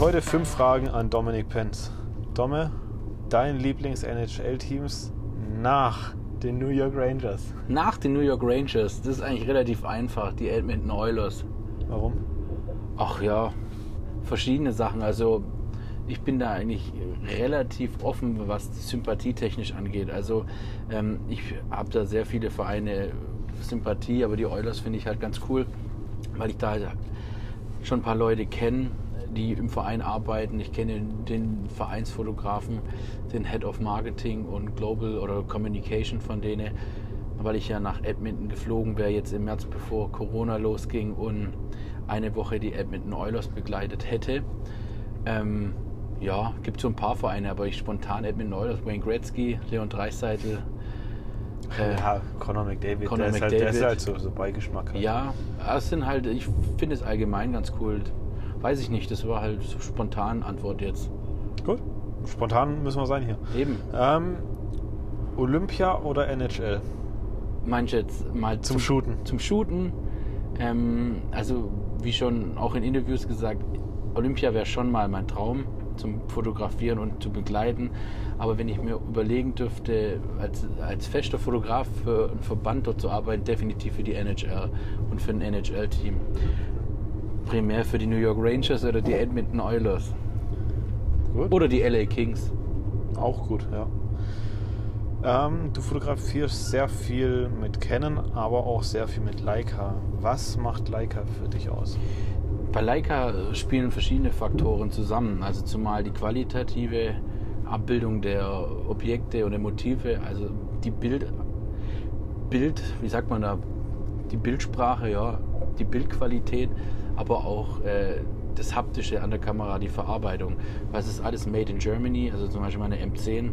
heute fünf Fragen an Dominik Penz. Domme, dein Lieblings-NHL-Teams nach den New York Rangers. Nach den New York Rangers, das ist eigentlich relativ einfach, die Edmonton Oilers. Warum? Ach ja, verschiedene Sachen. Also ich bin da eigentlich relativ offen, was sympathietechnisch angeht. Also ähm, ich habe da sehr viele Vereine Sympathie, aber die Oilers finde ich halt ganz cool, weil ich da schon ein paar Leute kenne, die im Verein arbeiten. Ich kenne den Vereinsfotografen, den Head of Marketing und Global oder Communication von denen, weil ich ja nach Edmonton geflogen wäre jetzt im März, bevor Corona losging und eine Woche die Edmonton Oilers begleitet hätte. Ähm, ja, gibt so ein paar Vereine, aber ich spontan Edmonton Oilers, Wayne Gretzky, Leon Dreiseitel. Äh, ja, Conor McDavid, Conor der, ist halt, McDavid. der ist halt so, so Beigeschmack. Halt. Ja, es sind halt, ich finde es allgemein ganz cool. Weiß ich nicht, das war halt so spontan Antwort jetzt. Gut, spontan müssen wir sein hier. Eben. Ähm, Olympia oder NHL? Meinst jetzt mal Zum Shooten. Zum Shooten. Ähm, also, wie schon auch in Interviews gesagt, Olympia wäre schon mal mein Traum zum Fotografieren und zu begleiten. Aber wenn ich mir überlegen dürfte, als, als fester Fotograf für einen Verband dort zu arbeiten, definitiv für die NHL und für ein NHL-Team. Primär für die New York Rangers oder die Edmonton Oilers. Gut. Oder die LA Kings. Auch gut, ja. Ähm, du fotografierst sehr viel mit Canon, aber auch sehr viel mit Leica. Was macht Leica für dich aus? Bei Leica spielen verschiedene Faktoren zusammen. Also zumal die qualitative Abbildung der Objekte und der Motive, also die Bild, Bild, wie sagt man da, die Bildsprache, ja, die Bildqualität, aber auch äh, das Haptische an der Kamera, die Verarbeitung. Was ist alles made in Germany, also zum Beispiel meine M10,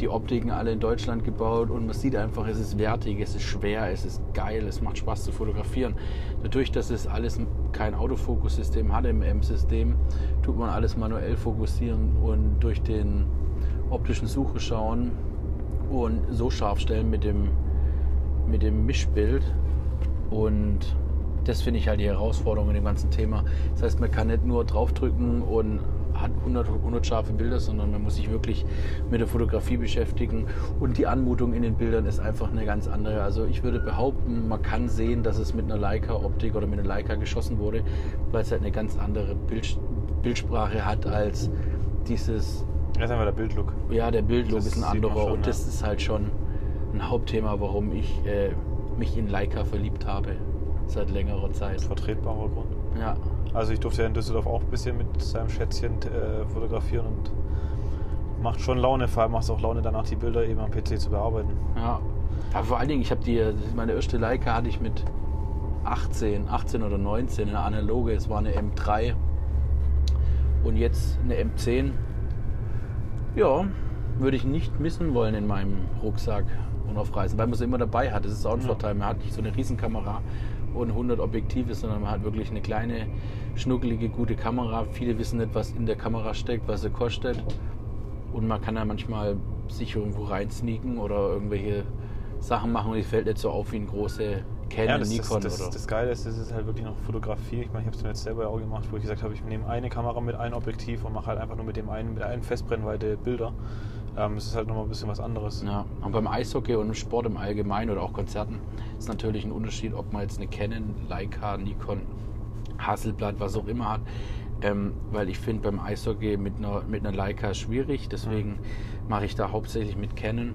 die Optiken alle in Deutschland gebaut und man sieht einfach, es ist wertig, es ist schwer, es ist geil, es macht Spaß zu fotografieren. Dadurch, dass es alles kein Autofokussystem hat im M-System, tut man alles manuell fokussieren und durch den optischen Suche schauen und so scharf stellen mit dem, mit dem Mischbild und das finde ich halt die Herausforderung in dem ganzen Thema. Das heißt, man kann nicht nur draufdrücken und hat 100, 100 scharfe Bilder, sondern man muss sich wirklich mit der Fotografie beschäftigen. Und die Anmutung in den Bildern ist einfach eine ganz andere. Also ich würde behaupten, man kann sehen, dass es mit einer Leica-Optik oder mit einer Leica geschossen wurde, weil es halt eine ganz andere Bild, Bildsprache hat als dieses... Das ist einfach der Bildlook. Ja, der Bildlook ist ein anderer schon, und ja. das ist halt schon ein Hauptthema, warum ich äh, mich in Leica verliebt habe seit längerer Zeit. Vertretbarer Grund. Ja, Also ich durfte ja in Düsseldorf auch ein bisschen mit seinem Schätzchen äh, fotografieren und macht schon Laune, vor allem macht es auch Laune danach die Bilder eben am PC zu bearbeiten. ja. Aber vor allen Dingen, ich habe die, meine erste Leica hatte ich mit 18, 18 oder 19, eine analoge, es war eine M3 und jetzt eine M10. Ja, würde ich nicht missen wollen in meinem Rucksack und auf Reisen, weil man sie immer dabei hat. Das ist auch ein Ja. Vorteil. Man hat nicht so eine Riesenkamera und 100 Objektive, sondern man hat wirklich eine kleine, schnuckelige, gute Kamera. Viele wissen nicht, was in der Kamera steckt, was sie kostet. Und man kann da manchmal sich irgendwo reinsneaken oder irgendwelche Sachen machen und es fällt nicht so auf wie ein große Canon, das, Nikon das, das, oder. das Geile ist, das ist halt wirklich noch Fotografie. Ich meine, ich habe es mir jetzt selber ja auch gemacht, wo ich gesagt habe, ich nehme eine Kamera mit einem Objektiv und mache halt einfach nur mit dem einen, mit einem Festbrennweite Bilder. Ähm, es ist halt nochmal ein bisschen was anderes. Ja, und beim Eishockey und im Sport im Allgemeinen oder auch Konzerten ist natürlich ein Unterschied, ob man jetzt eine Canon, Leica, Nikon, Hasselblatt, was auch immer hat. Ähm, weil ich finde beim Eishockey mit einer, mit einer Leica schwierig, deswegen mache ich da hauptsächlich mit Canon,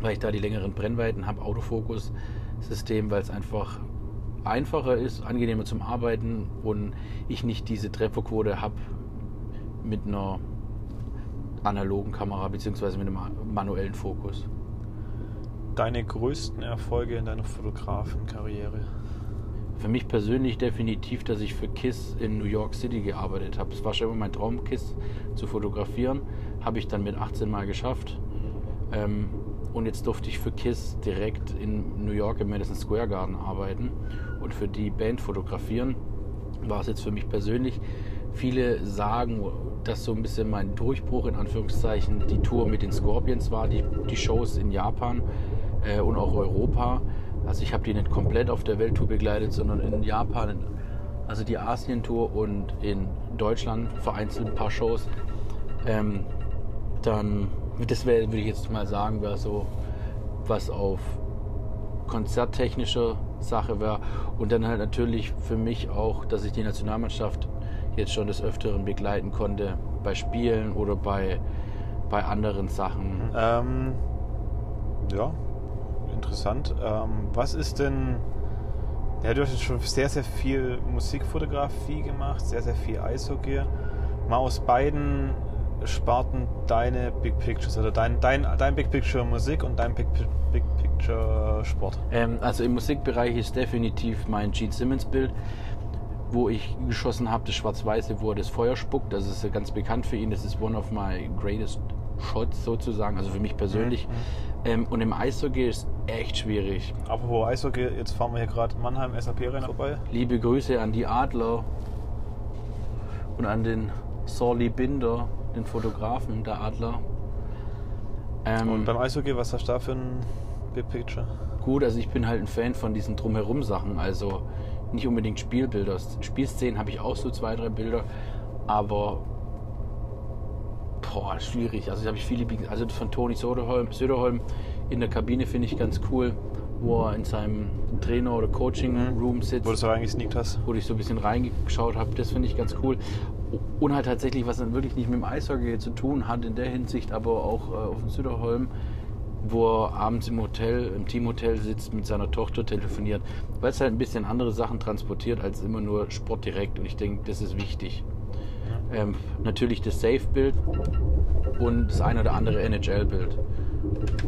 weil ich da die längeren Brennweiten habe, Autofokus-System, weil es einfach einfacher ist, angenehmer zum Arbeiten und ich nicht diese Trefferquote habe mit einer analogen Kamera beziehungsweise mit einem manuellen Fokus. Deine größten Erfolge in deiner Fotografenkarriere? Für mich persönlich definitiv, dass ich für KISS in New York City gearbeitet habe. Es war schon immer mein Traum, KISS zu fotografieren. Habe ich dann mit 18 Mal geschafft. Ähm, und jetzt durfte ich für KISS direkt in New York im Madison Square Garden arbeiten und für die Band fotografieren. War es jetzt für mich persönlich. Viele sagen, dass so ein bisschen mein Durchbruch in Anführungszeichen die Tour mit den Scorpions war, die, die Shows in Japan äh, und auch Europa. Also ich habe die nicht komplett auf der Welttour begleitet, sondern in Japan also die Asien-Tour und in Deutschland vereinzelt ein paar Shows. Ähm, dann, das wäre, würde ich jetzt mal sagen, wäre so was auf konzerttechnischer Sache wäre. Und dann halt natürlich für mich auch, dass ich die Nationalmannschaft jetzt schon des Öfteren begleiten konnte bei Spielen oder bei, bei anderen Sachen. Ähm, ja, interessant. Ähm, was ist denn. Ja, du hast jetzt schon sehr, sehr viel Musikfotografie gemacht, sehr, sehr viel Eishockey. Mal aus beiden Sparten deine Big Pictures oder dein, dein, dein Big Picture Musik und dein Big, Big Picture Sport. Ähm, also im Musikbereich ist definitiv mein Gene Simmons Bild, wo ich geschossen habe, das Schwarz-Weiße, wo er das Feuer spuckt. Das ist ganz bekannt für ihn. Das ist one of my greatest shots sozusagen, also für mich persönlich. Mhm. Ähm, und im Eishockey ist echt schwierig. Apropos Eishockey, jetzt fahren wir hier gerade Mannheim SAP-Rennen vorbei. Liebe Grüße an die Adler und an den Sorli Binder, den Fotografen der Adler. Ähm, Und beim Eishockey, was hast du da für ein Big Picture? gut, also ich bin halt ein Fan von diesen drumherum Sachen, also nicht unbedingt Spielbilder. Spielszenen habe ich auch so zwei, drei Bilder, aber boah, schwierig. Also habe ich viele, also von Toni Söderholm, Söderholm in der Kabine finde ich ganz cool, wo er in seinem Trainer- oder Coaching-Room sitzt Wo du so reingesneakt hast? wo ich so ein bisschen reingeschaut habe, das finde ich ganz cool. Und halt tatsächlich, was dann wirklich nicht mit dem Eishockey zu tun hat in der Hinsicht, aber auch äh, auf dem Süderholm, wo er abends im Hotel, im Teamhotel sitzt, mit seiner Tochter telefoniert, weil es halt ein bisschen andere Sachen transportiert als immer nur Sport direkt. Und ich denke, das ist wichtig. Ähm, natürlich das Safe-Bild und das ein oder andere NHL-Bild.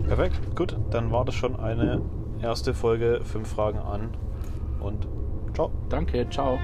Perfekt, gut. Dann war das schon eine erste Folge. Fünf Fragen an und ciao. Danke, ciao.